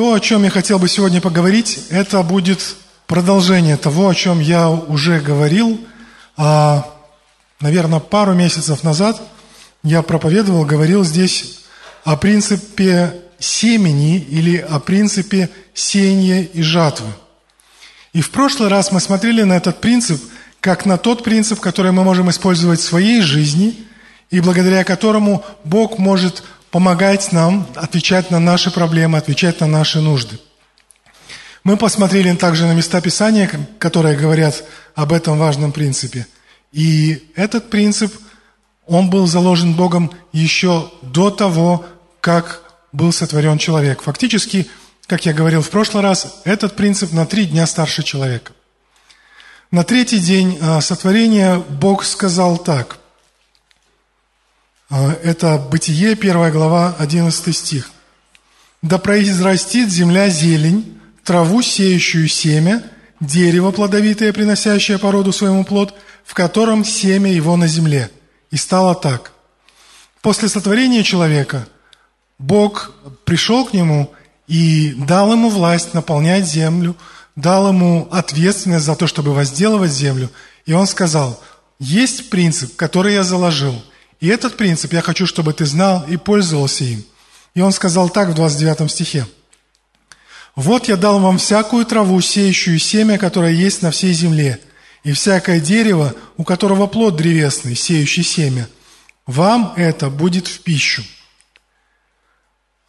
То, о чем я хотел бы сегодня поговорить, это будет продолжение того, о чем я уже говорил, а, наверное, пару месяцев назад я проповедовал, говорил здесь о принципе семени или о принципе сеяния и жатвы. И в прошлый раз мы смотрели на этот принцип как на тот принцип, который мы можем использовать в своей жизни и благодаря которому Бог может помогать нам отвечать на наши проблемы, отвечать на наши нужды. Мы посмотрели также на места Писания, которые говорят об этом важном принципе. И этот принцип, он был заложен Богом еще до того, как был сотворен человек. Фактически, как я говорил в прошлый раз, этот принцип на три дня старше человека. На третий день а, сотворения Бог сказал так. А, это Бытие, 1 глава, 11 стих. «Да произрастит земля зелень, траву, сеющую семя, дерево плодовитое, приносящее породу своему плод, в котором семя его на земле». И стало так. После сотворения человека Бог пришел к нему и дал ему власть наполнять землю, дал ему ответственность за то, чтобы возделывать землю. И он сказал, есть принцип, который я заложил – и этот принцип я хочу, чтобы ты знал и пользовался им. И он сказал так в 29 стихе. «Вот я дал вам всякую траву, сеющую семя, которое есть на всей земле, и всякое дерево, у которого плод древесный, сеющий семя. Вам это будет в пищу».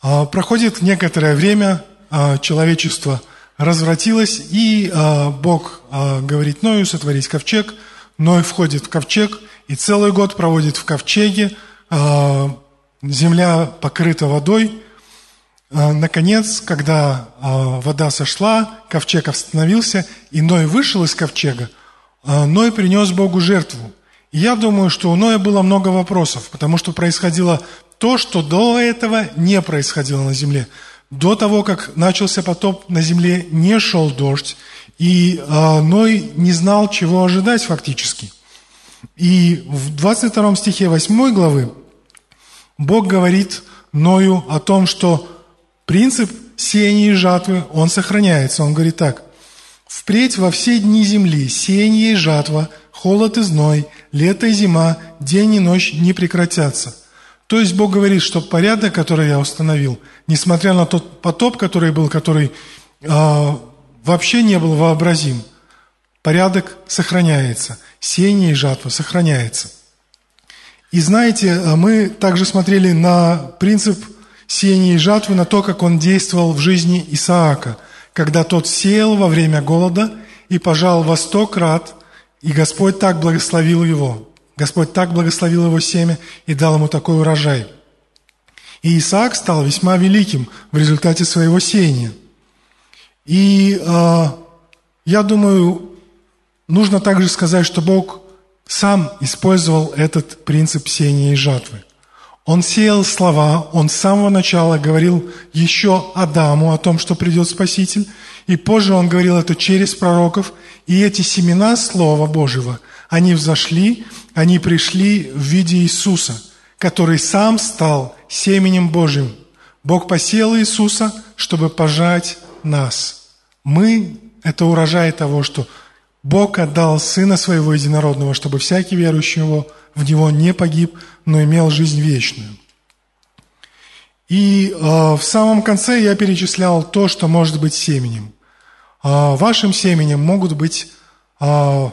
А, проходит некоторое время, а, человечество развратилось, и а, Бог говорит Ною сотворить ковчег. Ной входит в ковчег – и целый год проводит в ковчеге, а, земля покрыта водой. А, наконец, когда а, вода сошла, ковчег остановился, и Ной вышел из ковчега, Ной принес Богу жертву. И я думаю, что у Ноя было много вопросов, потому что происходило то, что до этого не происходило на земле. До того, как начался потоп, на земле не шел дождь, и Ной не знал, чего ожидать фактически – и в 22 стихе 8 главы Бог говорит Ною о том, что принцип сеяния и жатвы, он сохраняется. Он говорит так. «Впредь во все дни земли сеяние и жатва, холод и зной, лето и зима, день и ночь не прекратятся». То есть Бог говорит, что порядок, который я установил, несмотря на тот потоп, который был, который э, вообще не был вообразим, порядок сохраняется – сеяние и жатва сохраняется. И знаете, а мы также смотрели на принцип сеяния и жатвы, на то, как он действовал в жизни Исаака, когда тот сеял во время голода и пожал во сто крат, и Господь так благословил его. Господь так благословил его семя и дал ему такой урожай. И Исаак стал весьма великим в результате своего сеяния. И э, я думаю, нужно также сказать, что Бог сам использовал этот принцип сеяния и жатвы. Он сеял слова, он с самого начала говорил еще Адаму о том, что придет Спаситель, и позже он говорил это через пророков, и эти семена Слова Божьего, они взошли, они пришли в виде Иисуса, который сам стал семенем Божьим. Бог посеял Иисуса, чтобы пожать нас. Мы – это урожай того, что Бог отдал Сына Своего Единородного, чтобы всякий верующий в Него не погиб, но имел жизнь вечную. И э, в самом конце я перечислял то, что может быть семенем. Э, вашим семенем могут быть э,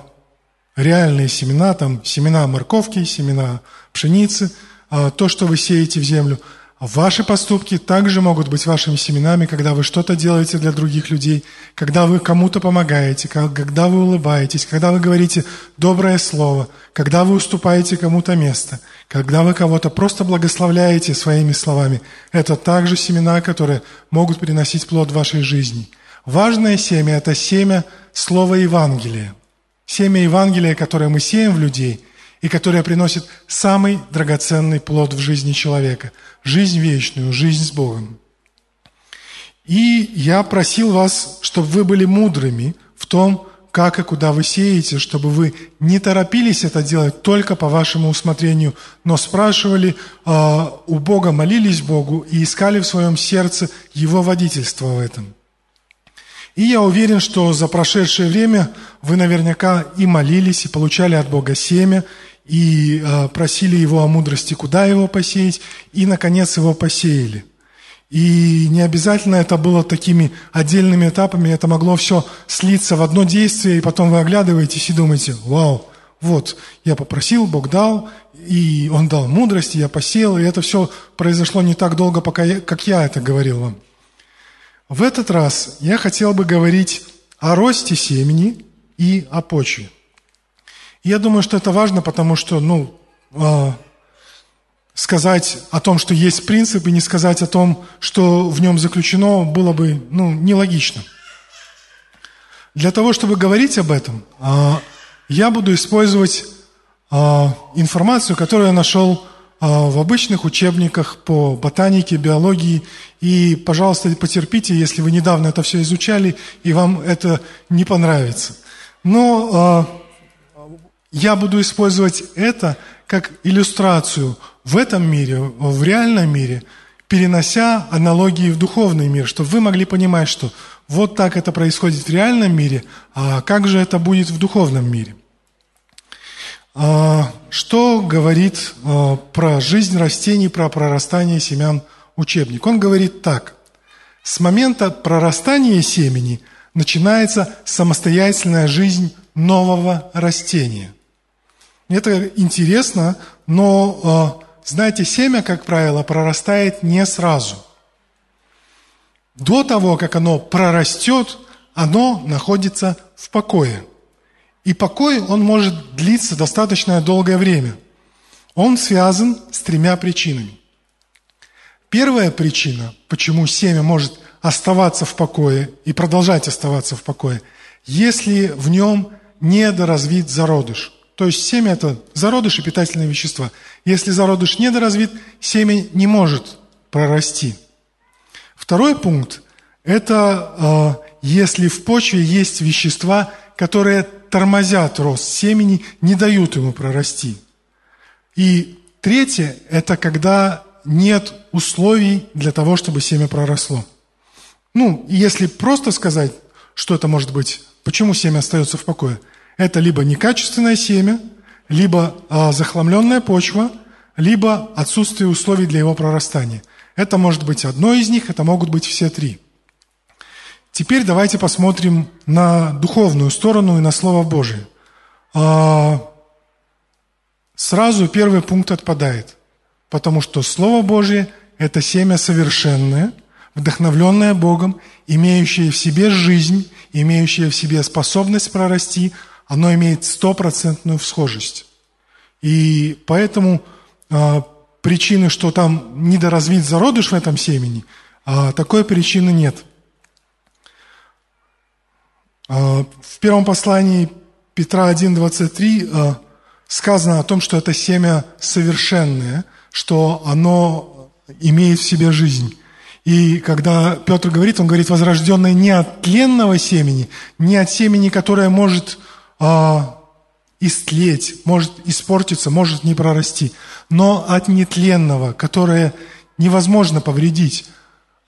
реальные семена, там семена морковки, семена пшеницы, э, то, что вы сеете в землю – Ваши поступки также могут быть вашими семенами, когда вы что-то делаете для других людей, когда вы кому-то помогаете, когда вы улыбаетесь, когда вы говорите доброе слово, когда вы уступаете кому-то место, когда вы кого-то просто благословляете своими словами. Это также семена, которые могут приносить плод вашей жизни. Важное семя – это семя слова Евангелия. Семя Евангелия, которое мы сеем в людей – и которая приносит самый драгоценный плод в жизни человека – жизнь вечную, жизнь с Богом. И я просил вас, чтобы вы были мудрыми в том, как и куда вы сеете, чтобы вы не торопились это делать только по вашему усмотрению, но спрашивали э, у Бога, молились Богу и искали в своем сердце Его водительство в этом. И я уверен, что за прошедшее время вы наверняка и молились, и получали от Бога семя, и э, просили Его о мудрости, куда его посеять, и, наконец, его посеяли. И не обязательно это было такими отдельными этапами, это могло все слиться в одно действие, и потом вы оглядываетесь и думаете, вау, вот, я попросил, Бог дал, и Он дал мудрость, и я посеял, и это все произошло не так долго, пока я, как я это говорил вам. В этот раз я хотел бы говорить о росте семени и о почве. Я думаю, что это важно, потому что, ну, э, сказать о том, что есть принцип, и не сказать о том, что в нем заключено, было бы, ну, нелогично. Для того, чтобы говорить об этом, э, я буду использовать э, информацию, которую я нашел в обычных учебниках по ботанике, биологии. И, пожалуйста, потерпите, если вы недавно это все изучали, и вам это не понравится. Но э, я буду использовать это как иллюстрацию в этом мире, в реальном мире, перенося аналогии в духовный мир, чтобы вы могли понимать, что вот так это происходит в реальном мире, а как же это будет в духовном мире. А, что говорит а, про жизнь растений, про прорастание семян учебник? Он говорит так. С момента прорастания семени начинается самостоятельная жизнь нового растения. Это интересно, но, а, знаете, семя, как правило, прорастает не сразу. До того, как оно прорастет, оно находится в покое – и покой, он может длиться достаточно долгое время. Он связан с тремя причинами. Первая причина, почему семя может оставаться в покое и продолжать оставаться в покое, если в нем недоразвит зародыш. То есть семя – это зародыш и питательные вещества. Если зародыш недоразвит, семя не может прорасти. Второй пункт – это э, если в почве есть вещества, которые тормозят рост семени, не дают ему прорасти. И третье – это когда нет условий для того, чтобы семя проросло. Ну, если просто сказать, что это может быть, почему семя остается в покое, это либо некачественное семя, либо а, захламленная почва, либо отсутствие условий для его прорастания. Это может быть одно из них, это могут быть все три – Теперь давайте посмотрим на духовную сторону и на Слово Божие. А, сразу первый пункт отпадает, потому что Слово Божие – это семя совершенное, вдохновленное Богом, имеющее в себе жизнь, имеющее в себе способность прорасти, оно имеет стопроцентную всхожесть. И поэтому а, причины, что там недоразвит зародыш в этом семени, а, такой причины нет – в первом послании Петра 1.23 а, сказано о том, что это семя совершенное, что оно имеет в себе жизнь. И когда Петр говорит, он говорит, возрожденное не от тленного семени, не от семени, которое может а, истлеть, может испортиться, может не прорасти, но от нетленного, которое невозможно повредить,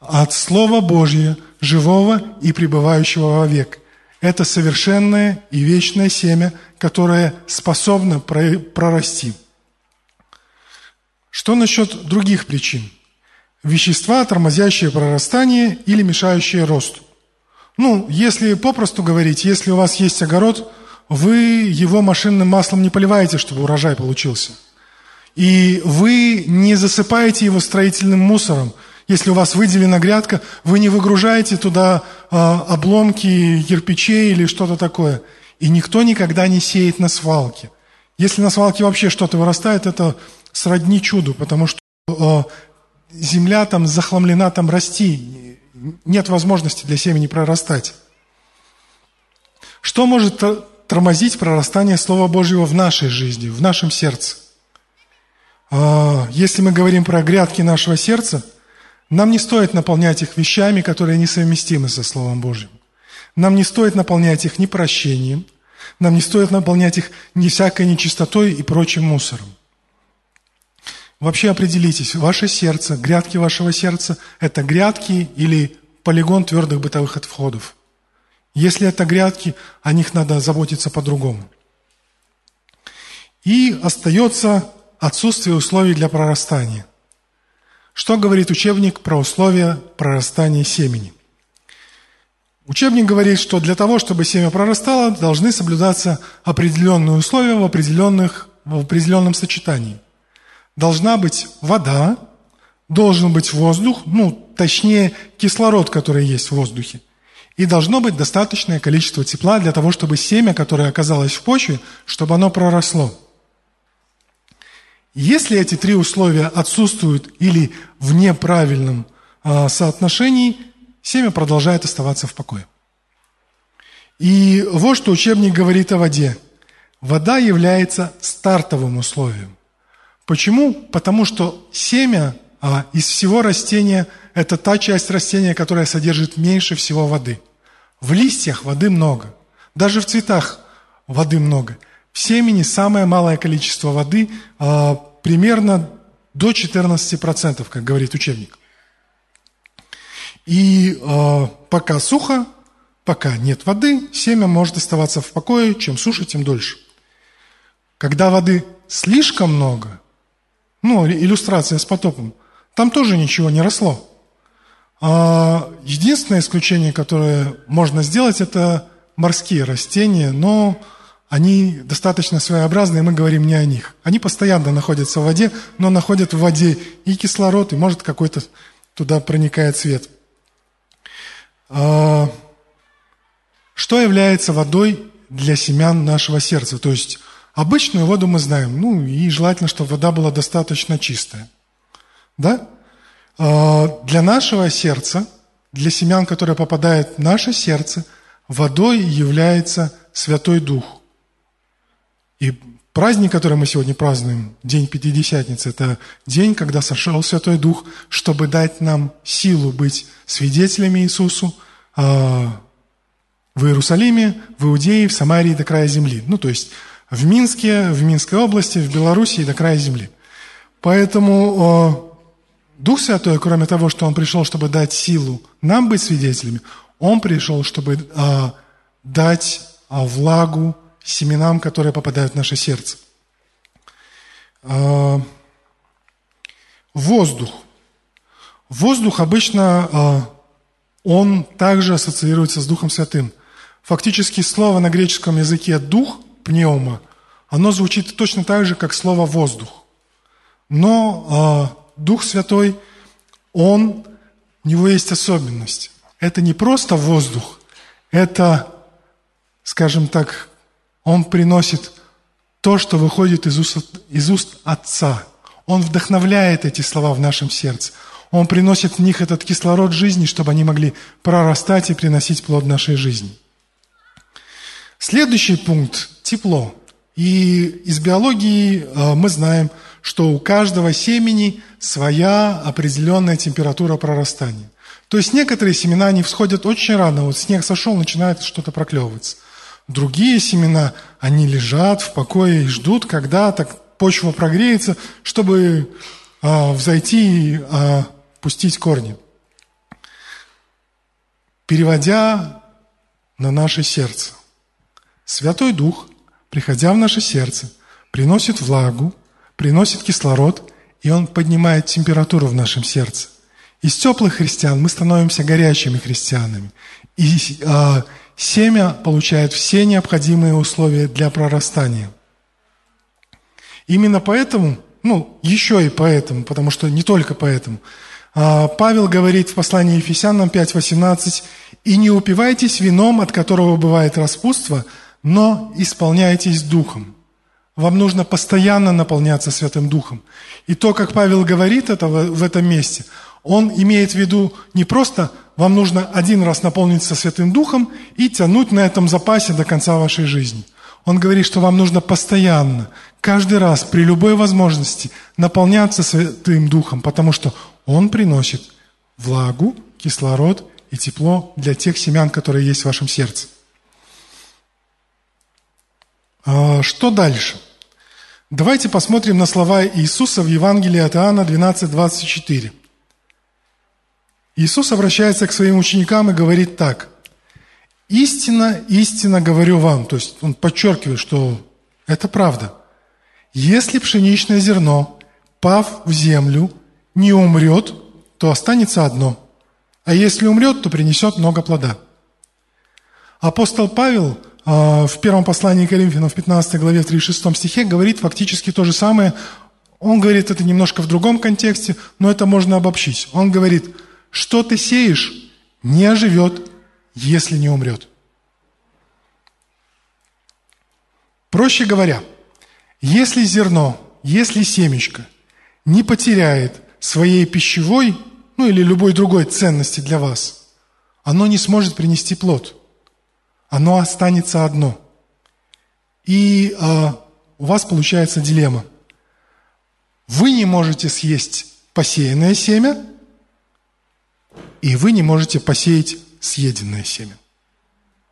от Слова Божьего, живого и пребывающего вовек. Это совершенное и вечное семя, которое способно прорасти. Что насчет других причин? Вещества, тормозящие прорастание или мешающие росту. Ну, если попросту говорить, если у вас есть огород, вы его машинным маслом не поливаете, чтобы урожай получился. И вы не засыпаете его строительным мусором – если у вас выделена грядка, вы не выгружаете туда э, обломки кирпичей или что-то такое. И никто никогда не сеет на свалке. Если на свалке вообще что-то вырастает, это сродни чуду, потому что э, земля там захламлена, там расти. Нет возможности для семени прорастать. Что может тормозить прорастание Слова Божьего в нашей жизни, в нашем сердце? А, если мы говорим про грядки нашего сердца – нам не стоит наполнять их вещами, которые несовместимы со Словом Божьим. Нам не стоит наполнять их ни прощением, нам не стоит наполнять их ни всякой нечистотой и прочим мусором. Вообще определитесь, ваше сердце, грядки вашего сердца – это грядки или полигон твердых бытовых отходов. Если это грядки, о них надо заботиться по-другому. И остается отсутствие условий для прорастания. Что говорит учебник про условия прорастания семени? Учебник говорит, что для того, чтобы семя прорастало, должны соблюдаться определенные условия в, определенных, в определенном сочетании – должна быть вода, должен быть воздух, ну, точнее, кислород, который есть в воздухе. И должно быть достаточное количество тепла для того, чтобы семя, которое оказалось в почве, чтобы оно проросло. Если эти три условия отсутствуют или в неправильном э, соотношении, семя продолжает оставаться в покое. И вот что учебник говорит о воде. Вода является стартовым условием. Почему? Потому что семя а, из всего растения – это та часть растения, которая содержит меньше всего воды. В листьях воды много. Даже в цветах воды много. В семени самое малое количество воды а, примерно до 14%, как говорит учебник. И а, пока сухо, пока нет воды, семя может оставаться в покое. Чем суше, тем дольше. Когда воды слишком много, ну, иллюстрация с потопом, там тоже ничего не росло. А единственное исключение, которое можно сделать, это морские растения, но они достаточно своеобразные, мы говорим не о них. Они постоянно находятся в воде, но находят в воде и кислород, и может какой-то туда проникает свет. А что является водой для семян нашего сердца? То есть Обычную воду мы знаем, ну и желательно, чтобы вода была достаточно чистая. Да? А, для нашего сердца, для семян, которые попадают в наше сердце, водой является Святой Дух. И праздник, который мы сегодня празднуем, День Пятидесятницы, это день, когда сошел Святой Дух, чтобы дать нам силу быть свидетелями Иисусу а, в Иерусалиме, в Иудее, в Самарии до края земли. Ну, то есть в Минске, в Минской области, в Белоруссии до края земли. Поэтому Дух Святой, кроме того, что Он пришел, чтобы дать силу нам быть свидетелями, Он пришел, чтобы а, дать а, влагу семенам, которые попадают в наше сердце. А, воздух. Воздух обычно, а, он также ассоциируется с Духом Святым. Фактически слово на греческом языке «дух» пневма, оно звучит точно так же, как слово «воздух». Но э, Дух Святой, Он, у него есть особенность. Это не просто воздух, это, скажем так, Он приносит то, что выходит из уст, из уст Отца. Он вдохновляет эти слова в нашем сердце. Он приносит в них этот кислород жизни, чтобы они могли прорастать и приносить плод нашей жизни. Следующий пункт – тепло. И из биологии э, мы знаем, что у каждого семени своя определенная температура прорастания. То есть некоторые семена, они всходят очень рано, вот снег сошел, начинает что-то проклевываться. Другие семена, они лежат в покое и ждут, когда так почва прогреется, чтобы а, взойти и а, пустить корни. Переводя на наше сердце. Святой Дух, приходя в наше сердце, приносит влагу, приносит кислород, и Он поднимает температуру в нашем сердце. Из теплых христиан мы становимся горячими христианами. И а, семя получает все необходимые условия для прорастания. Именно поэтому, ну, еще и поэтому, потому что не только поэтому, а, Павел говорит в послании Ефесянам 5.18, «И не упивайтесь вином, от которого бывает распутство, но исполняйтесь Духом. Вам нужно постоянно наполняться Святым Духом. И то, как Павел говорит это в этом месте, он имеет в виду не просто вам нужно один раз наполниться Святым Духом и тянуть на этом запасе до конца вашей жизни. Он говорит, что вам нужно постоянно, каждый раз, при любой возможности наполняться Святым Духом, потому что Он приносит влагу, кислород и тепло для тех семян, которые есть в вашем сердце. А, что дальше? Давайте посмотрим на слова Иисуса в Евангелии от Иоанна 12:24. Иисус обращается к своим ученикам и говорит так. «Истинно, истинно говорю вам». То есть он подчеркивает, что это правда. «Если пшеничное зерно, пав в землю, не умрет, то останется одно, а если умрет, то принесет много плода». Апостол Павел – а, в первом послании Коринфянам в 15 главе в 36 стихе говорит фактически то же самое. Он говорит это немножко в другом контексте, но это можно обобщить. Он говорит, что ты сеешь, не оживет, если не умрет. Проще говоря, если зерно, если семечко не потеряет своей пищевой, ну или любой другой ценности для вас, оно не сможет принести плод – оно останется одно. И э, у вас получается дилемма. Вы не можете съесть посеянное семя, и вы не можете посеять съеденное семя.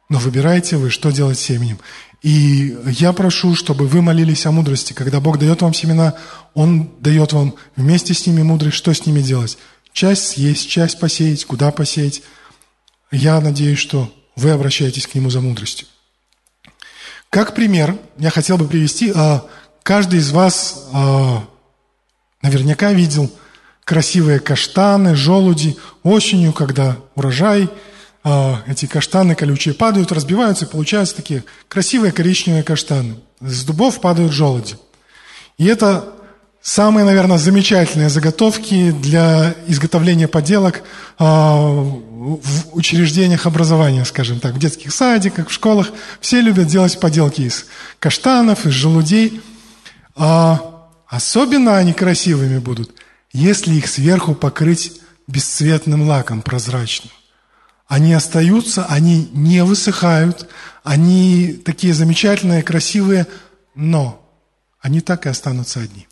Но выбираете вы, что делать с семенем. И я прошу, чтобы вы молились о мудрости. Когда Бог дает вам семена, Он дает вам вместе с ними мудрость, что с ними делать. Часть съесть, часть посеять, куда посеять. Я надеюсь, что вы обращаетесь к Нему за мудростью. Как пример, я хотел бы привести, а, каждый из вас а, наверняка видел красивые каштаны, желуди осенью, когда урожай, а, эти каштаны колючие падают, разбиваются, и получаются такие красивые коричневые каштаны. С дубов падают желуди. И это самые, наверное, замечательные заготовки для изготовления поделок в учреждениях образования, скажем так, в детских садиках, в школах, все любят делать поделки из каштанов, из желудей. А особенно они красивыми будут, если их сверху покрыть бесцветным лаком прозрачным. Они остаются, они не высыхают, они такие замечательные, красивые, но они так и останутся одни.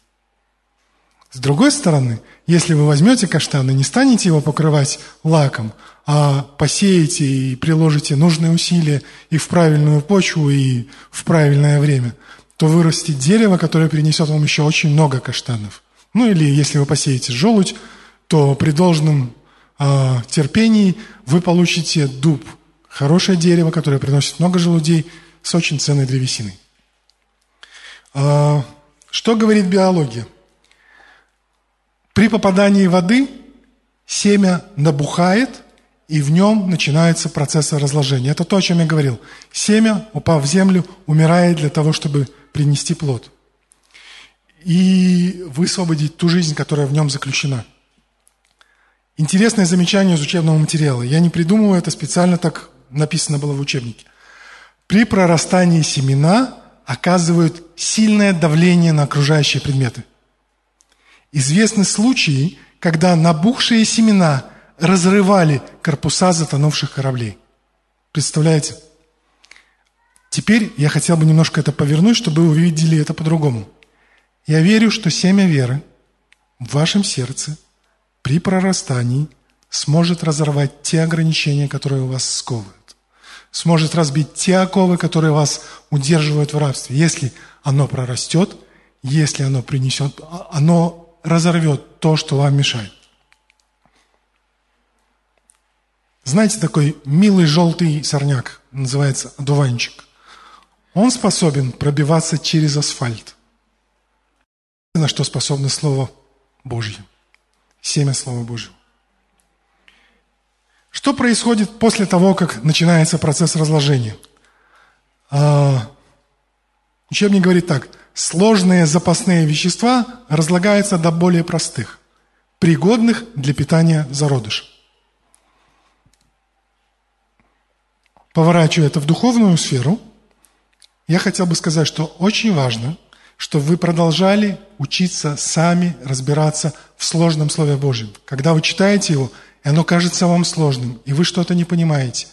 С другой стороны, если вы возьмете каштан и не станете его покрывать лаком, а посеете и приложите нужные усилия и в правильную почву, и в правильное время, то вырастет дерево, которое принесет вам еще очень много каштанов. Ну или если вы посеете желудь, то при должном э, терпении вы получите дуб, хорошее дерево, которое приносит много желудей с очень ценной древесиной. Э, что говорит биология? При попадании воды семя набухает – и в нем начинается процесс разложения. Это то, о чем я говорил. Семя, упав в землю, умирает для того, чтобы принести плод. И высвободить ту жизнь, которая в нем заключена. Интересное замечание из учебного материала. Я не придумываю это специально, так написано было в учебнике. При прорастании семена оказывают сильное давление на окружающие предметы. Известны случаи, когда набухшие семена – разрывали корпуса затонувших кораблей. Представляете? Теперь я хотел бы немножко это повернуть, чтобы вы увидели это по-другому. Я верю, что семя веры в вашем сердце при прорастании сможет разорвать те ограничения, которые у вас сковывают. Сможет разбить те оковы, которые вас удерживают в рабстве. Если оно прорастет, если оно принесет, оно разорвет то, что вам мешает. Знаете, такой милый желтый сорняк, называется одуванчик. Он способен пробиваться через асфальт. На что способно Слово Божье. Семя Слова Божьего. Что происходит после того, как начинается процесс разложения? А, учебник говорит так. Сложные запасные вещества разлагаются до более простых, пригодных для питания зародыша. поворачивая это в духовную сферу, я хотел бы сказать, что очень важно, чтобы вы продолжали учиться сами разбираться в сложном Слове Божьем. Когда вы читаете его, и оно кажется вам сложным, и вы что-то не понимаете,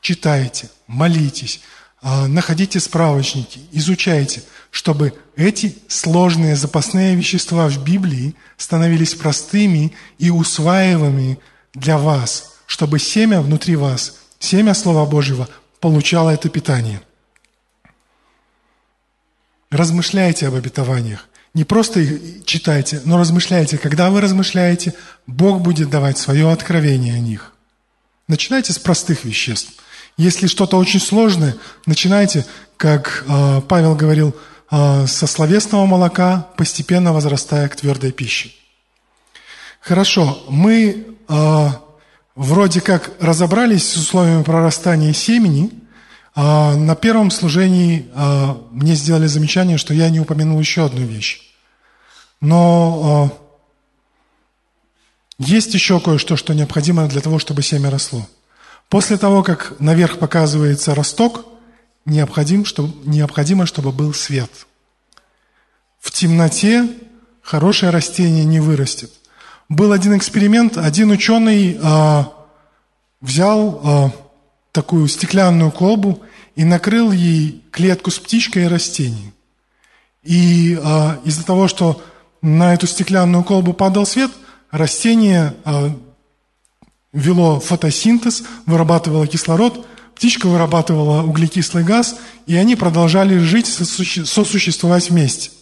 читайте, молитесь, а, находите справочники, изучайте, чтобы эти сложные запасные вещества в Библии становились простыми и усваиваемыми для вас – чтобы семя внутри вас, семя Слова Божьего, получало это питание. Размышляйте об обетованиях. Не просто их читайте, но размышляйте. Когда вы размышляете, Бог будет давать свое откровение о них. Начинайте с простых веществ. Если что-то очень сложное, начинайте, как э, Павел говорил, э, со словесного молока, постепенно возрастая к твердой пище. Хорошо, мы э, вроде как разобрались с условиями прорастания семени. Э, на первом служении э, мне сделали замечание, что я не упомянул еще одну вещь. Но э, есть еще кое-что, что необходимо для того, чтобы семя росло. После того, как наверх показывается росток, необходим, чтобы, необходимо, чтобы был свет. В темноте хорошее растение не вырастет. Был один эксперимент, один ученый а, взял а, такую стеклянную колбу и накрыл ей клетку с птичкой и растением. И а, из-за того, что на эту стеклянную колбу падал свет – растение а, вело фотосинтез, вырабатывало кислород, птичка вырабатывала углекислый газ, и они продолжали жить, сосуществовать вместе.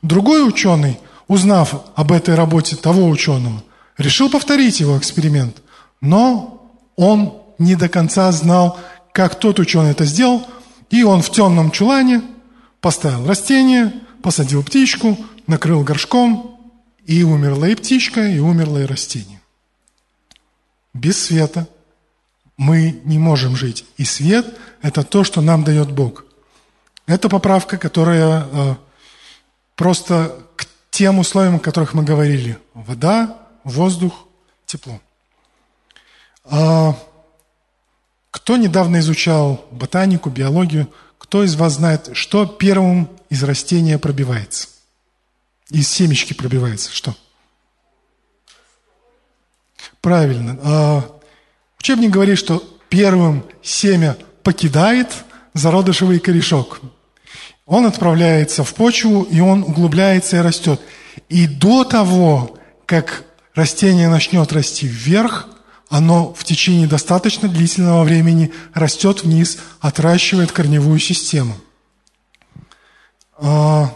Другой ученый, узнав об этой работе того ученого, решил повторить его эксперимент, но он не до конца знал, как тот ученый это сделал, и он в темном чулане поставил растение, посадил птичку, накрыл горшком, и умерла и птичка, и умерло и растение. Без света мы не можем жить. И свет – это то, что нам дает Бог. Это поправка, которая э, просто к тем условиям, о которых мы говорили. Вода, воздух, тепло. А, кто недавно изучал ботанику, биологию, кто из вас знает, что первым из растения пробивается? Из семечки пробивается. Что? Правильно. А, учебник говорит, что первым семя покидает зародышевый корешок. Он отправляется в почву, и он углубляется и растет. И до того, как растение начнет расти вверх, оно в течение достаточно длительного времени растет вниз, отращивает корневую систему. А,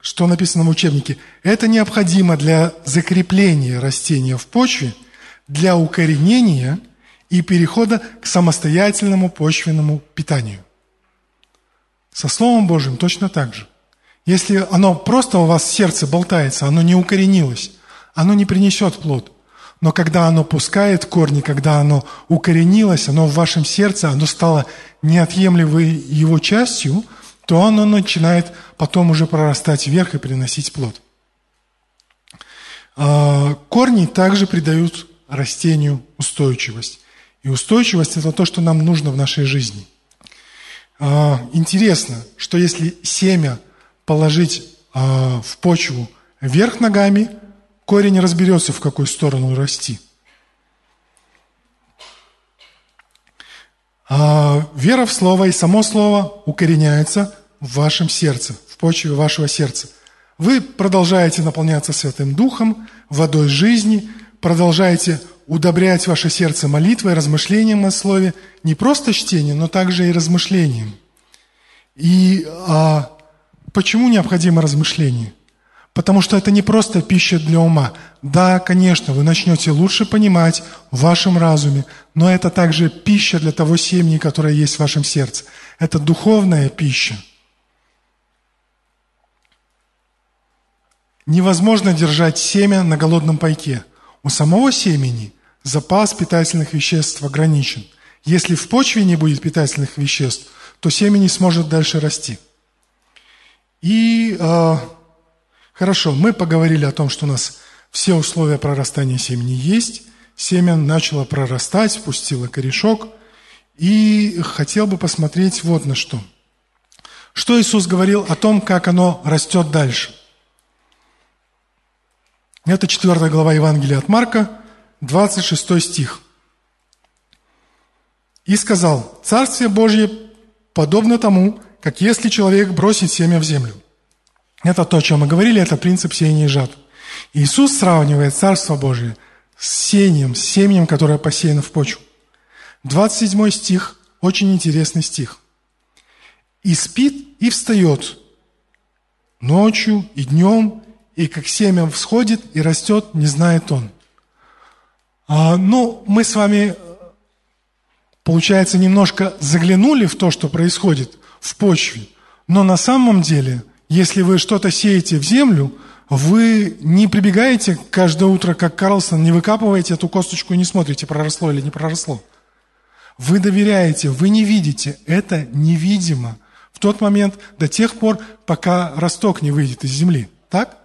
что написано в учебнике, это необходимо для закрепления растения в почве, для укоренения и перехода к самостоятельному почвенному питанию. Со Словом Божьим точно так же. Если оно просто у вас в сердце болтается, оно не укоренилось, оно не принесет плод. Но когда оно пускает корни, когда оно укоренилось, оно в вашем сердце, оно стало неотъемлемой его частью – то оно начинает потом уже прорастать вверх и приносить плод. А, корни также придают растению устойчивость. И устойчивость – это то, что нам нужно в нашей жизни. А, интересно, что если семя положить а, в почву вверх ногами, корень разберется, в какую сторону расти – А вера в Слово и само Слово укореняется в вашем сердце, в почве вашего сердца. Вы продолжаете наполняться Святым Духом, водой жизни, продолжаете удобрять ваше сердце молитвой, размышлением о Слове, не просто чтением, но также и размышлением. И а, почему необходимо размышление? Потому что это не просто пища для ума. Да, конечно, вы начнете лучше понимать в вашем разуме, но это также пища для того семени, которая есть в вашем сердце. Это духовная пища. Невозможно держать семя на голодном пайке. У самого семени запас питательных веществ ограничен. Если в почве не будет питательных веществ, то семя не сможет дальше расти. И э, Хорошо, мы поговорили о том, что у нас все условия прорастания семени есть. Семя начало прорастать, пустило корешок. И хотел бы посмотреть вот на что. Что Иисус говорил о том, как оно растет дальше. Это 4 глава Евангелия от Марка, 26 стих. «И сказал, Царствие Божье подобно тому, как если человек бросит семя в землю. Это то, о чем мы говорили, это принцип сеяния жатв. Иисус сравнивает Царство Божие с сеянием, с семенем, которое посеяно в почву. 27 стих, очень интересный стих. «И спит, и встает ночью и днем, и как семя всходит и растет, не знает он». А, ну, мы с вами, получается, немножко заглянули в то, что происходит в почве, но на самом деле, если вы что-то сеете в землю – вы не прибегаете каждое утро, как Карлсон, не выкапываете эту косточку и не смотрите, проросло или не проросло. Вы доверяете, вы не видите, это невидимо. В тот момент, до тех пор, пока росток не выйдет из земли. Так?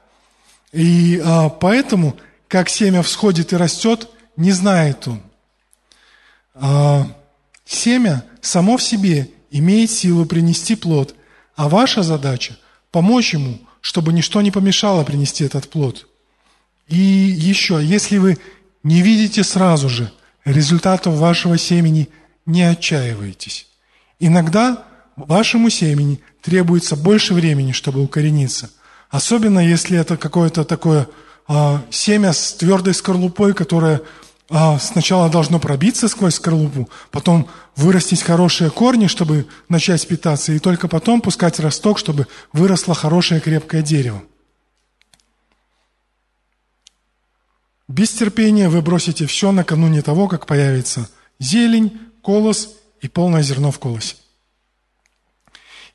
И а, поэтому, как семя всходит и растет, не знает он. А, семя само в себе имеет силу принести плод, а ваша задача – помочь ему – чтобы ничто не помешало принести этот плод. И еще, если вы не видите сразу же результатов вашего семени, не отчаивайтесь. Иногда вашему семени требуется больше времени, чтобы укорениться. Особенно если это какое-то такое а, семя с твердой скорлупой, которое сначала должно пробиться сквозь скорлупу, потом вырастить хорошие корни, чтобы начать питаться, и только потом пускать росток, чтобы выросло хорошее крепкое дерево. Без терпения вы бросите все накануне того, как появится зелень, колос и полное зерно в колосе.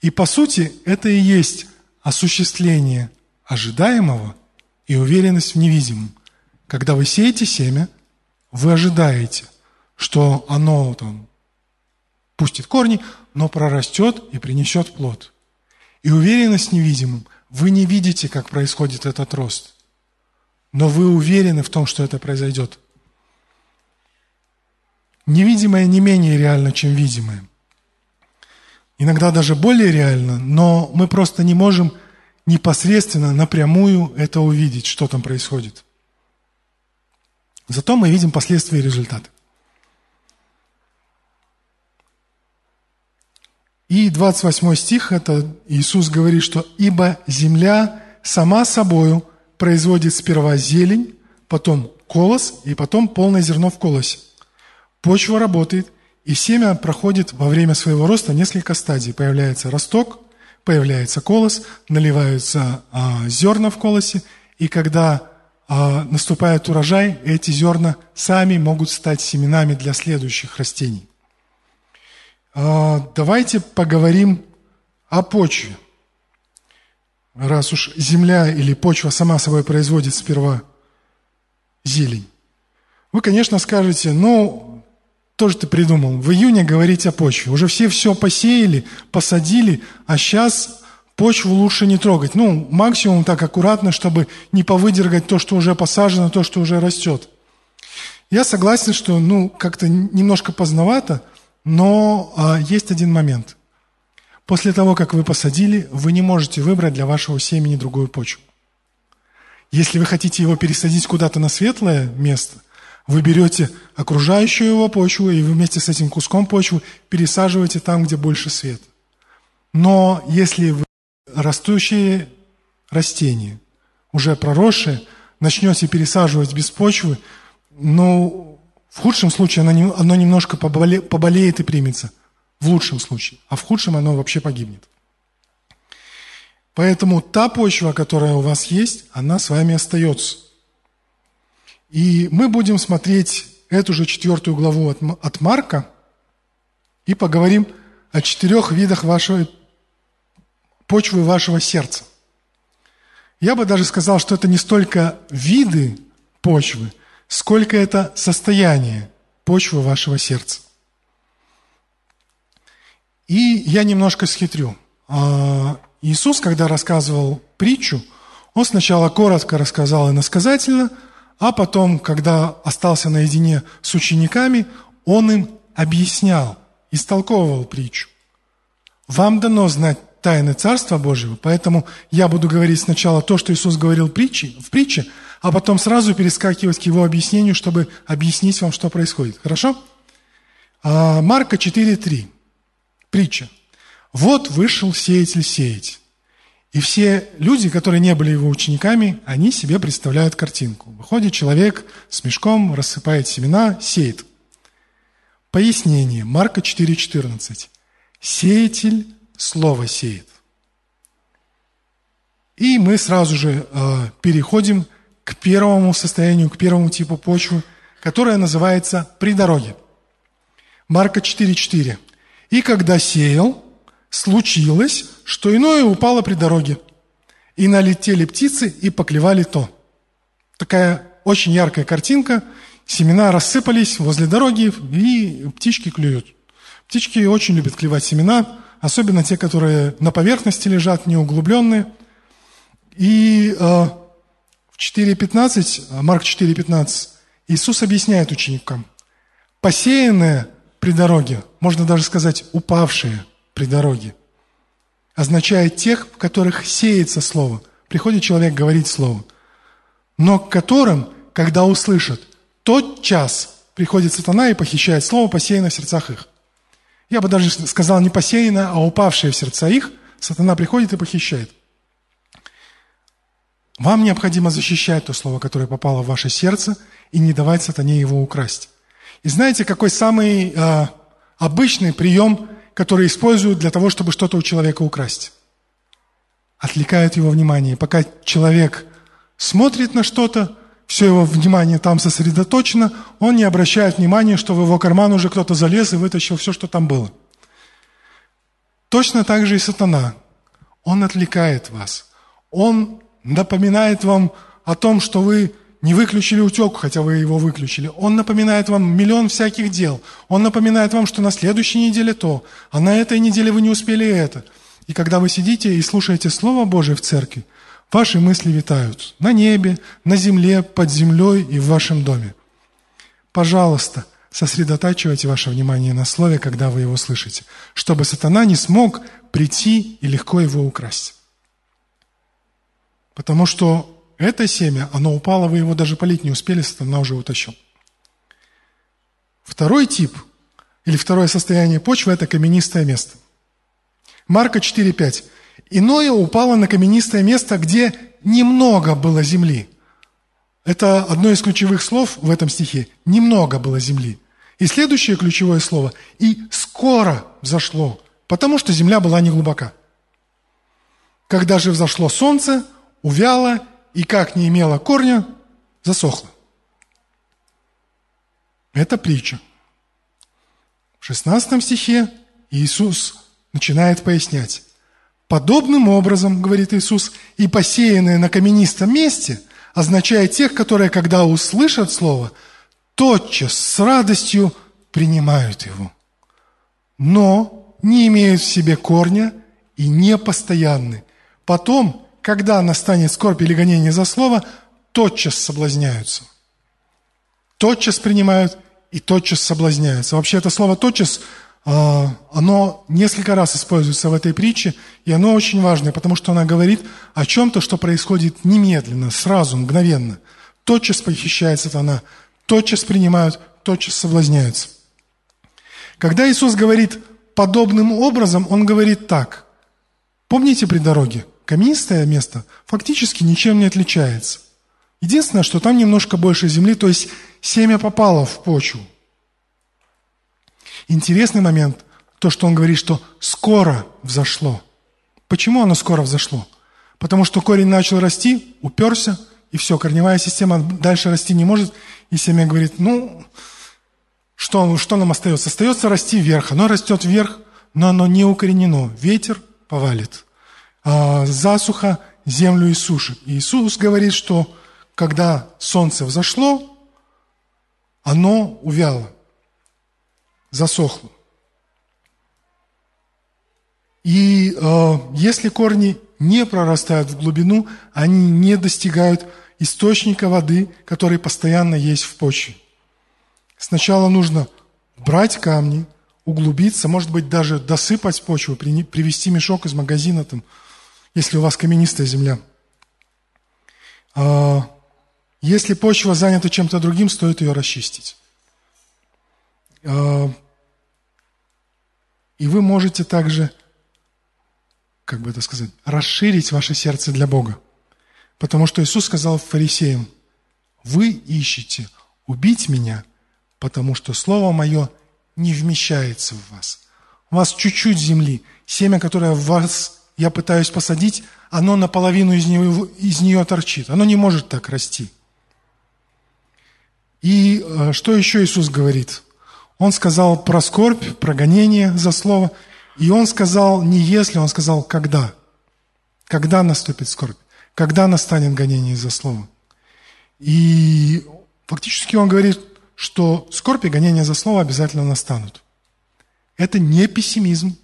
И по сути это и есть осуществление ожидаемого и уверенность в невидимом. Когда вы сеете семя – вы ожидаете, что оно там пустит корни, но прорастет и принесет плод. И уверенность невидимым, вы не видите, как происходит этот рост, но вы уверены в том, что это произойдет. Невидимое не менее реально, чем видимое. Иногда даже более реально, но мы просто не можем непосредственно, напрямую это увидеть, что там происходит. Зато мы видим последствия и результаты. И 28 стих, это Иисус говорит, что «Ибо земля сама собою производит сперва зелень, потом колос и потом полное зерно в колосе. Почва работает, и семя проходит во время своего роста несколько стадий. Появляется росток, появляется колос, наливаются а, зерна в колосе, и когда а, наступает урожай, эти зерна сами могут стать семенами для следующих растений. А, давайте поговорим о почве. Раз уж земля или почва сама собой производит сперва зелень. Вы, конечно, скажете, ну, тоже ты придумал, в июне говорить о почве. Уже все все посеяли, посадили, а сейчас Почву лучше не трогать. Ну, максимум так аккуратно, чтобы не повыдергать то, что уже посажено, то, что уже растет. Я согласен, что, ну, как-то немножко поздновато, но а, есть один момент. После того, как вы посадили, вы не можете выбрать для вашего семени другую почву. Если вы хотите его пересадить куда-то на светлое место, вы берете окружающую его почву, и вместе с этим куском почвы пересаживаете там, где больше света. Но если вы растущие растения, уже проросшие, начнете пересаживать без почвы, но в худшем случае оно, немножко поболе, поболеет и примется. В лучшем случае. А в худшем оно вообще погибнет. Поэтому та почва, которая у вас есть, она с вами остается. И мы будем смотреть эту же четвертую главу от, от Марка и поговорим о четырех видах вашего почвы вашего сердца. Я бы даже сказал, что это не столько виды почвы, сколько это состояние почвы вашего сердца. И я немножко схитрю. А, Иисус, когда рассказывал притчу, он сначала коротко рассказал иносказательно, а потом, когда остался наедине с учениками, он им объяснял, истолковывал притчу. Вам дано знать тайны Царства Божьего, поэтому я буду говорить сначала то, что Иисус говорил в притче, в притче, а потом сразу перескакивать к Его объяснению, чтобы объяснить вам, что происходит. Хорошо? А, Марка 4.3. Притча. «Вот вышел сеятель сеять. И все люди, которые не были его учениками, они себе представляют картинку. Выходит человек с мешком, рассыпает семена, сеет. Пояснение. Марка 4,14. Сеятель слово сеет. И мы сразу же э, переходим к первому состоянию, к первому типу почвы, которая называется придороги. Марка 4,4. «И когда сеял, случилось, что иное упало при дороге, и налетели птицы и поклевали то. Такая очень яркая картинка. Семена рассыпались возле дороги, и птички клюют. Птички очень любят клевать семена, особенно те, которые на поверхности лежат, неуглубленные. И э, в 4.15, Марк 4.15, Иисус объясняет ученикам, посеянное при дороге, можно даже сказать, упавшие – при дороге. Означает тех, в которых сеется слово. Приходит человек говорить слово. Но к которым, когда услышат, тот час приходит сатана и похищает слово, посеянное в сердцах их. Я бы даже сказал не посеянное, а упавшее в сердца их, сатана приходит и похищает. Вам необходимо защищать то слово, которое попало в ваше сердце, и не давать сатане его украсть. И знаете, какой самый э, обычный прием которые используют для того, чтобы что-то у человека украсть. Отвлекают его внимание. Пока человек смотрит на что-то, все его внимание там сосредоточено, он не обращает внимания, что в его карман уже кто-то залез и вытащил все, что там было. Точно так же и сатана. Он отвлекает вас. Он напоминает вам о том, что вы не выключили утек, хотя вы его выключили. Он напоминает вам миллион всяких дел. Он напоминает вам, что на следующей неделе то, а на этой неделе вы не успели это. И когда вы сидите и слушаете Слово Божие в церкви, ваши мысли витают на небе, на земле, под землей и в вашем доме. Пожалуйста, сосредотачивайте ваше внимание на Слове, когда вы его слышите, чтобы сатана не смог прийти и легко его украсть. Потому что это семя, оно упало, вы его даже полить не успели, сатана уже утащил. Второй тип, или второе состояние почвы – это каменистое место. Марка 4,5. Иное упало на каменистое место, где немного было земли. Это одно из ключевых слов в этом стихе. Немного было земли. И следующее ключевое слово – и скоро взошло, потому что земля была не глубока. Когда же взошло солнце, увяло и как не имела корня, засохла. Это притча. В 16 стихе Иисус начинает пояснять. Подобным образом, говорит Иисус, и посеянное на каменистом месте означает тех, которые, когда услышат Слово, тотчас с радостью принимают его. Но не имеют в себе корня и не постоянны. Потом когда настанет скорбь или гонение за слово, тотчас соблазняются. Тотчас принимают и тотчас соблазняются. Вообще это слово «тотчас» оно несколько раз используется в этой притче, и оно очень важное, потому что она говорит о чем-то, что происходит немедленно, сразу, мгновенно. Тотчас похищается она, тотчас принимают, тотчас соблазняются. Когда Иисус говорит подобным образом, Он говорит так. Помните при дороге? каменистое место фактически ничем не отличается. Единственное, что там немножко больше земли, то есть семя попало в почву. Интересный момент, то, что он говорит, что скоро взошло. Почему оно скоро взошло? Потому что корень начал расти, уперся, и все, корневая система дальше расти не может, и семя говорит, ну, что, что нам остается? Остается расти вверх. Оно растет вверх, но оно не укоренено. Ветер повалит. А, засуха землю и сушит. Иисус говорит, что когда солнце взошло, оно увяло, засохло. И э, если корни не прорастают в глубину, они не достигают источника воды, который постоянно есть в почве. Сначала нужно брать камни, углубиться, может быть, даже досыпать почву, привезти мешок из магазина, там, если у вас каменистая земля. А, если почва занята чем-то другим, стоит ее расчистить. А, и вы можете также как бы это сказать, расширить ваше сердце для Бога. Потому что Иисус сказал фарисеям, вы ищете убить меня, потому что Слово Мое не вмещается в вас. У вас чуть-чуть земли, семя, которое в вас я пытаюсь посадить, оно наполовину из нее, из нее торчит. Оно не может так расти. И э, что еще Иисус говорит? Он сказал про скорбь, про гонение за слово. И он сказал не если, он сказал когда. Когда наступит скорбь? Когда настанет гонение за слово? И фактически он говорит, что скорбь и гонение за слово обязательно настанут. Это не пессимизм,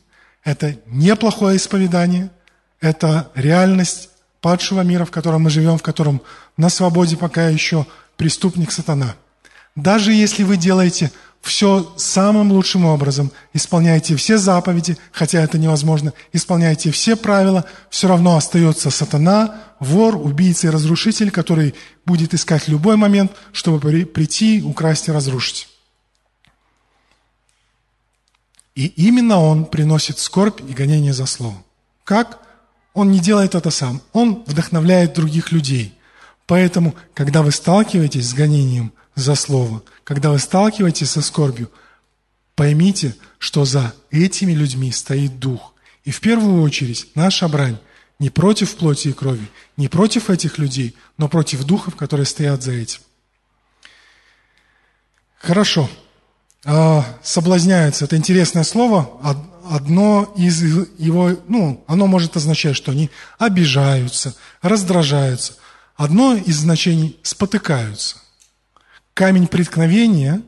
это не плохое исповедание, это реальность падшего мира, в котором мы живем, в котором на свободе пока еще преступник сатана. Даже если вы делаете все самым лучшим образом, исполняете все заповеди, хотя это невозможно, исполняете все правила, все равно остается сатана, вор, убийца и разрушитель, который будет искать любой момент, чтобы прийти, украсть и разрушить. И именно он приносит скорбь и гонение за словом. Как? Он не делает это сам. Он вдохновляет других людей. Поэтому, когда вы сталкиваетесь с гонением за слово, когда вы сталкиваетесь со скорбью, поймите, что за этими людьми стоит Дух. И в первую очередь наша брань не против плоти и крови, не против этих людей, но против духов, которые стоят за этим. Хорошо. А, соблазняются. Это интересное слово. Одно из его, ну, оно может означать, что они обижаются, раздражаются. Одно из значений – спотыкаются. Камень преткновения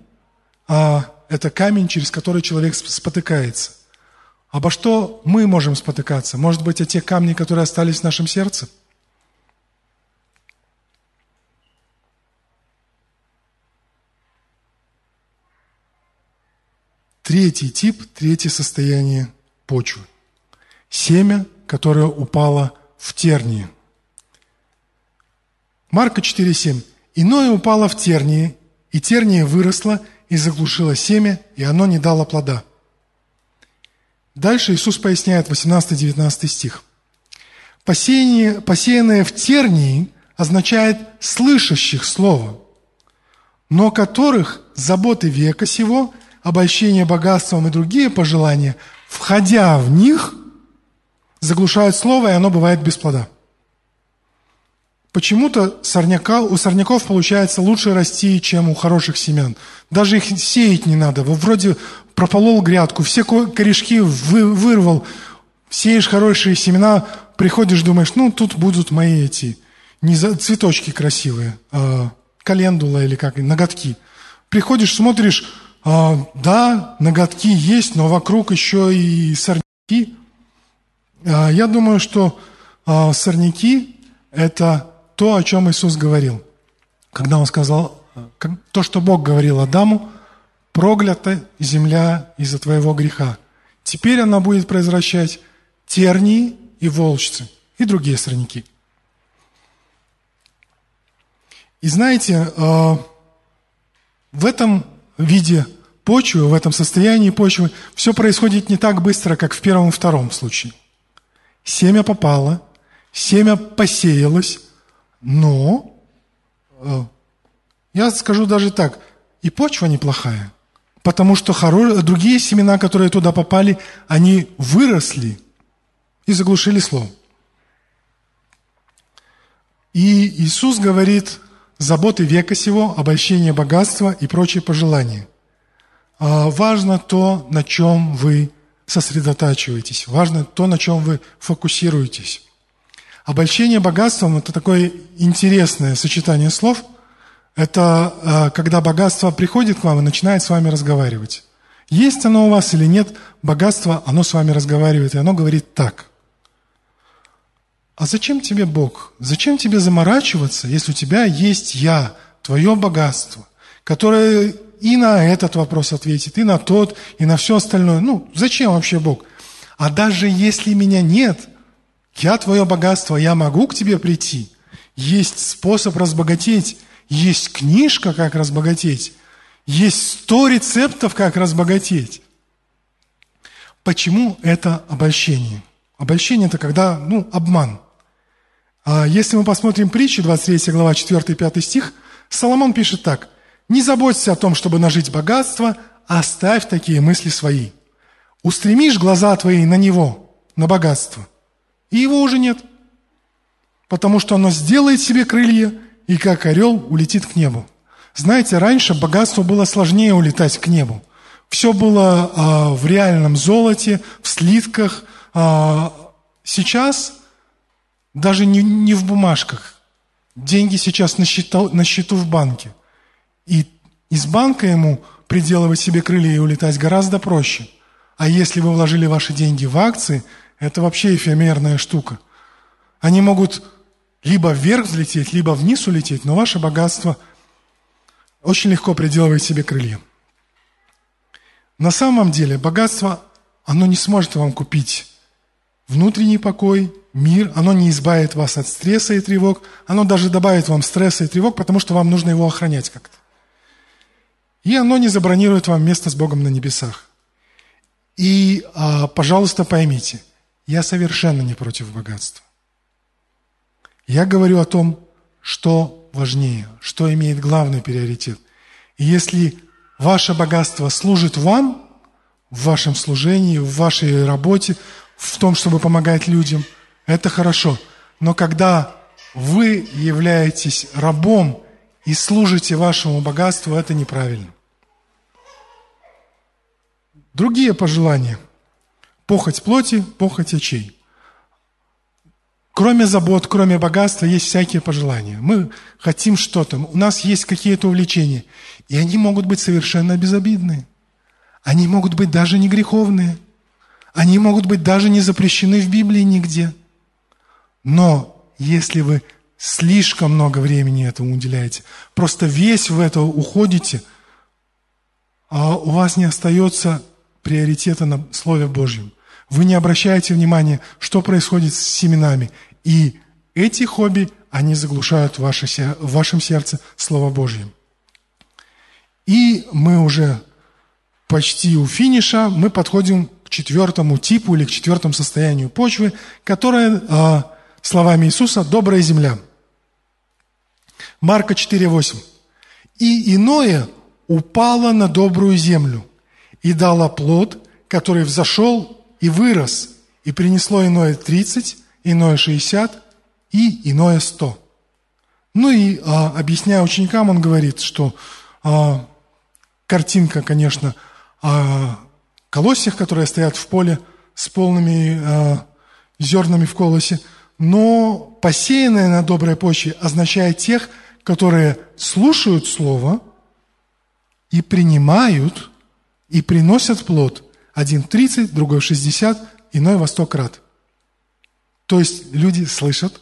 а, – это камень, через который человек спотыкается. Обо что мы можем спотыкаться? Может быть, о те камни, которые остались в нашем сердце – Третий тип, третье состояние почвы. Семя, которое упало в тернии. Марка 4,7. Иное упало в тернии, и терния выросла и заглушила семя, и оно не дало плода. Дальше Иисус поясняет 18-19 стих. Посеяние, посеянное в тернии означает слышащих Слово, но которых заботы века сего обольщение богатством и другие пожелания, входя в них, заглушают слово, и оно бывает без плода. Почему-то сорняка, у сорняков получается лучше расти, чем у хороших семян. Даже их сеять не надо. Вроде прополол грядку, все корешки вы, вырвал, сеешь хорошие семена, приходишь, думаешь, ну, тут будут мои эти не за, цветочки красивые, а, календула или как, ноготки. Приходишь, смотришь, а, да, ноготки есть, но вокруг еще и сорняки. А, я думаю, что а, сорняки – это то, о чем Иисус говорил. Когда Он сказал, то, что Бог говорил Адаму, проклята земля из-за твоего греха. Теперь она будет произвращать тернии и волчцы, и другие сорняки. И знаете, в этом виде почвы, в этом состоянии почвы, все происходит не так быстро, как в первом и втором случае. Семя попало, семя посеялось, но, э, я скажу даже так, и почва неплохая, потому что хоро... другие семена, которые туда попали, они выросли и заглушили слово. И Иисус говорит, заботы века сего, обольщение богатства и прочие пожелания. А, важно то, на чем вы сосредотачиваетесь, важно то, на чем вы фокусируетесь. Обольщение богатством – это такое интересное сочетание слов. Это а, когда богатство приходит к вам и начинает с вами разговаривать. Есть оно у вас или нет, богатство, оно с вами разговаривает, и оно говорит так. А зачем тебе Бог? Зачем тебе заморачиваться, если у тебя есть я, твое богатство, которое и на этот вопрос ответит, и на тот, и на все остальное. Ну, зачем вообще Бог? А даже если меня нет, я твое богатство, я могу к тебе прийти. Есть способ разбогатеть, есть книжка, как разбогатеть, есть сто рецептов, как разбогатеть. Почему это обольщение? Обольщение – это когда, ну, обман. А если мы посмотрим притчи, 23 глава, 4-5 стих, Соломон пишет так. «Не заботься о том, чтобы нажить богатство, а оставь такие мысли свои. Устремишь глаза твои на него, на богатство, и его уже нет, потому что оно сделает себе крылья, и как орел улетит к небу». Знаете, раньше богатство было сложнее улетать к небу. Все было а, в реальном золоте, в слитках. А, сейчас даже не, не в бумажках. Деньги сейчас на счету, на счету в банке. И из банка ему приделывать себе крылья и улетать гораздо проще. А если вы вложили ваши деньги в акции, это вообще эфемерная штука. Они могут либо вверх взлететь, либо вниз улететь, но ваше богатство – очень легко приделывает себе крылья. На самом деле богатство, оно не сможет вам купить внутренний покой, мир, оно не избавит вас от стресса и тревог, оно даже добавит вам стресса и тревог, потому что вам нужно его охранять как-то. И оно не забронирует вам место с Богом на небесах. И, а, пожалуйста, поймите, я совершенно не против богатства. Я говорю о том, что важнее, что имеет главный приоритет. И если ваше богатство служит вам, в вашем служении, в вашей работе, в том, чтобы помогать людям, это хорошо. Но когда вы являетесь рабом и служите вашему богатству, это неправильно. Другие пожелания. Похоть плоти, похоть очей. Кроме забот, кроме богатства, есть всякие пожелания. Мы хотим что-то, у нас есть какие-то увлечения. И они могут быть совершенно безобидные. Они могут быть даже не греховные. Они могут быть даже не запрещены в Библии нигде. Но если вы слишком много времени этому уделяете, просто весь в это уходите, а у вас не остается приоритета на Слове Божьем – вы не обращаете внимания, что происходит с семенами. И эти хобби, они заглушают ваше, в вашем сердце Слово Божье. И мы уже почти у финиша, мы подходим к четвертому типу или к четвертому состоянию почвы, которое, э, словами Иисуса, «добрая земля». Марка 4,8. «И иное упало на добрую землю и дало плод, который взошел и вырос, и принесло иное 30, иное 60 и иное 100. Ну и а, объясняя ученикам, он говорит, что а, картинка, конечно, о колосьях, которые стоят в поле с полными а, зернами в колосе, но посеянное на доброй почве означает тех, которые слушают Слово и принимают, и приносят плод – один 30, другой 60, иной во 100 крат. То есть люди слышат,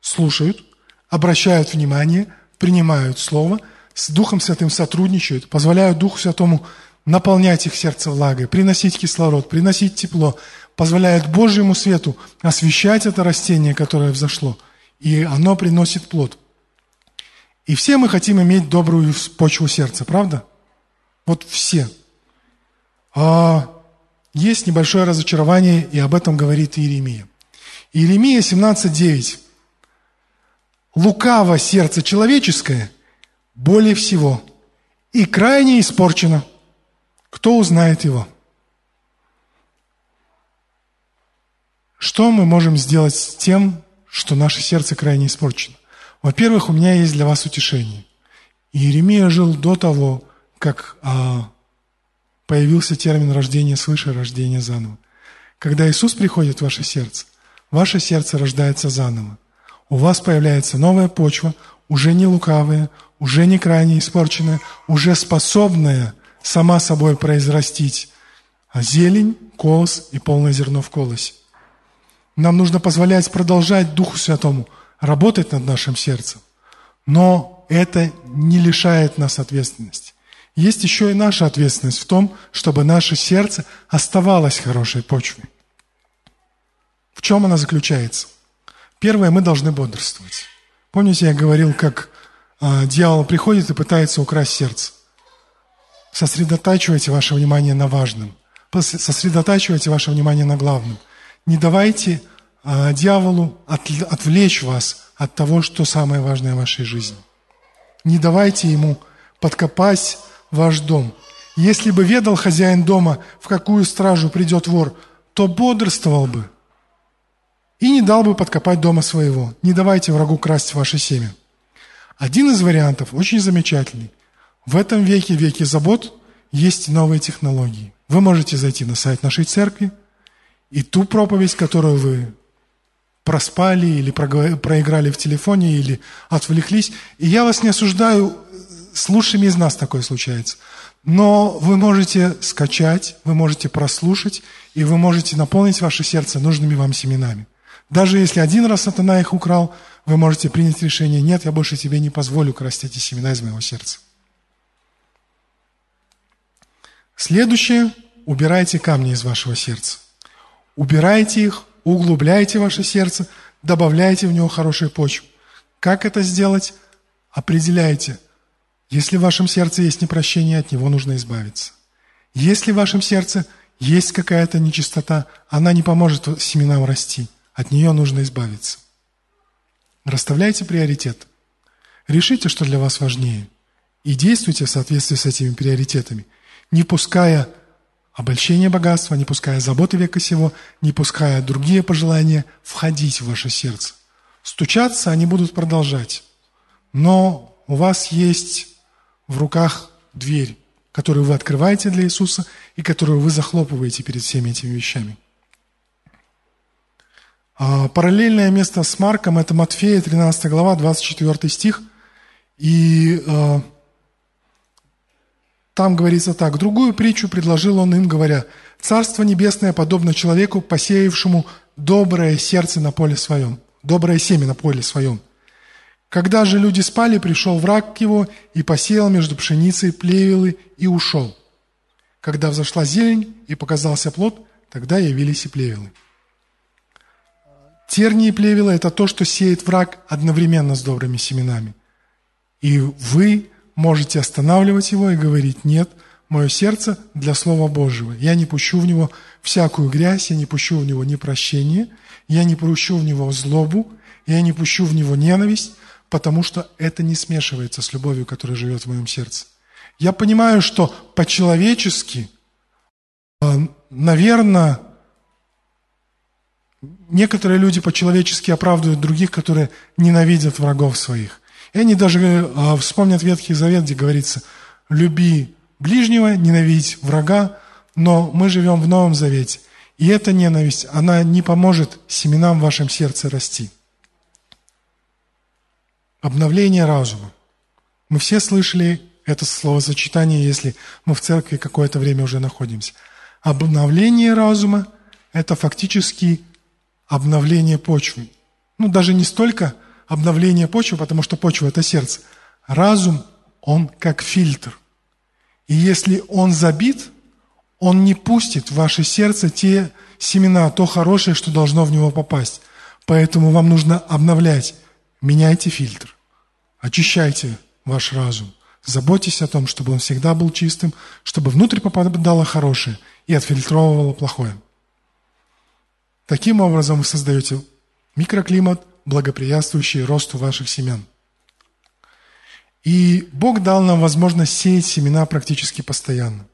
слушают, обращают внимание, принимают Слово, с Духом Святым сотрудничают, позволяют Духу Святому наполнять их сердце влагой, приносить кислород, приносить тепло, позволяют Божьему свету освещать это растение, которое взошло, и оно приносит плод. И все мы хотим иметь добрую почву сердца, правда? Вот все. А есть небольшое разочарование, и об этом говорит Иеремия. Иеремия 17.9. «Лукаво сердце человеческое более всего, и крайне испорчено. Кто узнает его?» Что мы можем сделать с тем, что наше сердце крайне испорчено? Во-первых, у меня есть для вас утешение. Иеремия жил до того, как а, появился термин рождения свыше, рождения заново. Когда Иисус приходит в ваше сердце, ваше сердце рождается заново. У вас появляется новая почва, уже не лукавая, уже не крайне испорченная, уже способная сама собой произрастить зелень, колос и полное зерно в колосе. Нам нужно позволять продолжать Духу Святому работать над нашим сердцем. Но это не лишает нас ответственности. Есть еще и наша ответственность в том, чтобы наше сердце оставалось хорошей почвой. В чем она заключается? Первое, мы должны бодрствовать. Помните, я говорил, как э, дьявол приходит и пытается украсть сердце. Сосредотачивайте ваше внимание на важном. Сосредотачивайте ваше внимание на главном. Не давайте а, дьяволу от, отвлечь вас от того, что самое важное в вашей жизни. Не давайте ему подкопать ваш дом. Если бы ведал хозяин дома, в какую стражу придет вор, то бодрствовал бы и не дал бы подкопать дома своего. Не давайте врагу красть ваше семя. Один из вариантов очень замечательный. В этом веке, веке забот, есть новые технологии. Вы можете зайти на сайт нашей церкви, и ту проповедь, которую вы проспали или проиграли в телефоне, или отвлеклись. И я вас не осуждаю, с лучшими из нас такое случается. Но вы можете скачать, вы можете прослушать, и вы можете наполнить ваше сердце нужными вам семенами. Даже если один раз сатана их украл, вы можете принять решение, нет, я больше тебе не позволю красть эти семена из моего сердца. Следующее, убирайте камни из вашего сердца. Убирайте их, углубляйте ваше сердце, добавляйте в него хорошую почву. Как это сделать? Определяйте. Если в вашем сердце есть непрощение, от него нужно избавиться. Если в вашем сердце есть какая-то нечистота, она не поможет семенам расти. От нее нужно избавиться. Расставляйте приоритет. Решите, что для вас важнее. И действуйте в соответствии с этими приоритетами, не пуская обольщение богатства, не пуская заботы века сего, не пуская другие пожелания входить в ваше сердце. Стучаться они будут продолжать. Но у вас есть в руках дверь, которую вы открываете для Иисуса и которую вы захлопываете перед всеми этими вещами. А параллельное место с Марком – это Матфея, 13 глава, 24 стих. И а, там говорится так. Другую притчу предложил он им, говоря, «Царство небесное подобно человеку, посеявшему доброе сердце на поле своем, доброе семя на поле своем. Когда же люди спали, пришел враг к его и посеял между пшеницей плевелы и ушел. Когда взошла зелень и показался плод, тогда явились и плевелы». Тернии и плевелы – это то, что сеет враг одновременно с добрыми семенами. И вы можете останавливать его и говорить, нет, мое сердце для Слова Божьего. Я не пущу в него всякую грязь, я не пущу в него непрощение, я не пущу в него злобу, я не пущу в него ненависть, потому что это не смешивается с любовью, которая живет в моем сердце. Я понимаю, что по-человечески, э, наверное, некоторые люди по-человечески оправдывают других, которые ненавидят врагов своих. И они даже э, вспомнят Ветхий Завет, где говорится, люби ближнего, ненавидь врага, но мы живем в Новом Завете. И эта ненависть, она не поможет семенам в вашем сердце расти. Обновление разума. Мы все слышали это словосочетание, если мы в церкви какое-то время уже находимся. Обновление разума – это фактически обновление почвы. Ну, даже не столько обновление почвы, потому что почва – это сердце. Разум, он как фильтр. И если он забит, он не пустит в ваше сердце те семена, то хорошее, что должно в него попасть. Поэтому вам нужно обновлять. Меняйте фильтр. Очищайте ваш разум. Заботьтесь о том, чтобы он всегда был чистым, чтобы внутрь попадало хорошее и отфильтровывало плохое. Таким образом вы создаете микроклимат – благоприятствующие росту ваших семян. И Бог дал нам возможность сеять семена практически постоянно.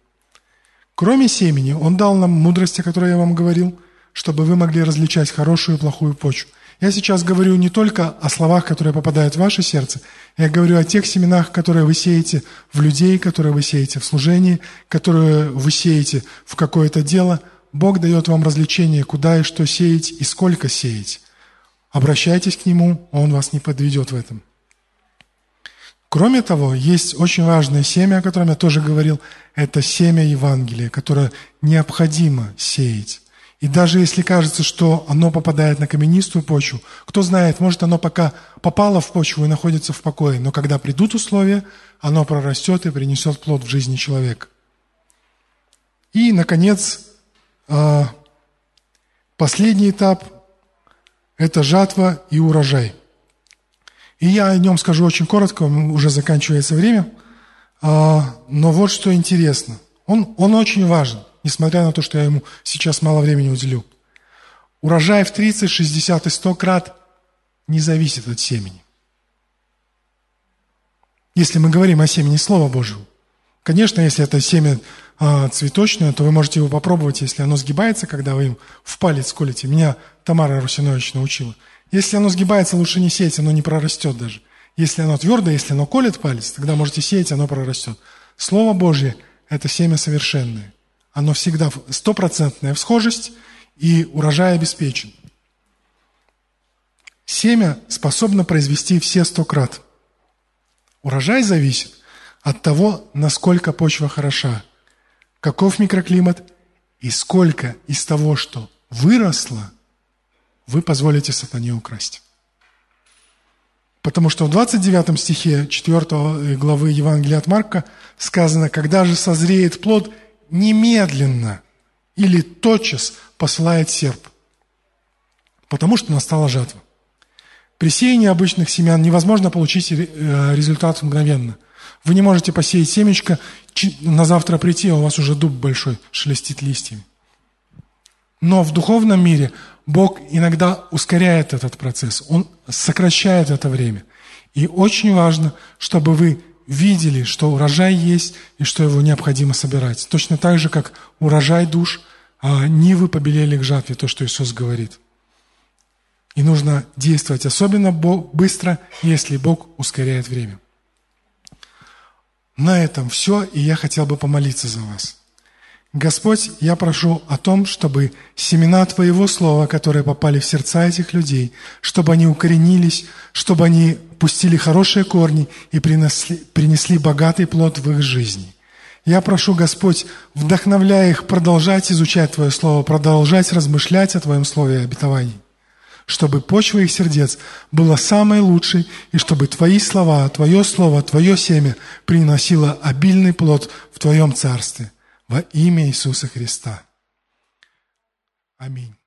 Кроме семени, Он дал нам мудрость, о которой я вам говорил, чтобы вы могли различать хорошую и плохую почву. Я сейчас говорю не только о словах, которые попадают в ваше сердце, я говорю о тех семенах, которые вы сеете в людей, которые вы сеете в служении, которые вы сеете в какое-то дело. Бог дает вам развлечение, куда и что сеять и сколько сеять. Обращайтесь к Нему, Он вас не подведет в этом. Кроме того, есть очень важное семя, о котором я тоже говорил, это семя Евангелия, которое необходимо сеять. И даже если кажется, что оно попадает на каменистую почву, кто знает, может оно пока попало в почву и находится в покое, но когда придут условия, оно прорастет и принесет плод в жизни человека. И, наконец, а, последний этап это жатва и урожай. И я о нем скажу очень коротко, уже заканчивается время. А, но вот что интересно. Он, он очень важен, несмотря на то, что я ему сейчас мало времени уделю. Урожай в 30, 60 и 100 крат не зависит от семени. Если мы говорим о семени Слова Божьего. Конечно, если это семя а, цветочное, то вы можете его попробовать, если оно сгибается, когда вы им в палец колите. Меня Тамара Русинович научила. Если оно сгибается, лучше не сеять, оно не прорастет даже. Если оно твердое, если оно колет палец, тогда можете сеять, оно прорастет. Слово Божье – это семя совершенное. Оно всегда стопроцентная всхожесть, и урожай обеспечен. Семя способно произвести все сто крат. Урожай зависит от того, насколько почва хороша, каков микроклимат и сколько из того, что выросло, вы позволите сатане украсть. Потому что в 29 стихе 4 главы Евангелия от Марка сказано, когда же созреет плод, немедленно или тотчас посылает серп, потому что настала жатва. При сеянии обычных семян невозможно получить э, результат мгновенно. Вы не можете посеять семечко, на завтра прийти, а у вас уже дуб большой шелестит листьями. Но в духовном мире Бог иногда ускоряет этот процесс, Он сокращает это время. И очень важно, чтобы вы видели, что урожай есть и что его необходимо собирать. Точно так же, как урожай душ, а нивы побелели к жатве, то, что Иисус говорит. И нужно действовать особенно быстро, если Бог ускоряет время. На этом все, и я хотел бы помолиться за вас. Господь, я прошу о том, чтобы семена Твоего Слова, которые попали в сердца этих людей, чтобы они укоренились, чтобы они пустили хорошие корни и принесли, принесли богатый плод в их жизни. Я прошу, Господь, вдохновляя их продолжать изучать Твое Слово, продолжать размышлять о Твоем Слове и обетовании, чтобы почва их сердец была самой лучшей, и чтобы Твои слова, Твое Слово, Твое семя приносило обильный плод в Твоем Царстве – во имя Иисуса Христа. Аминь.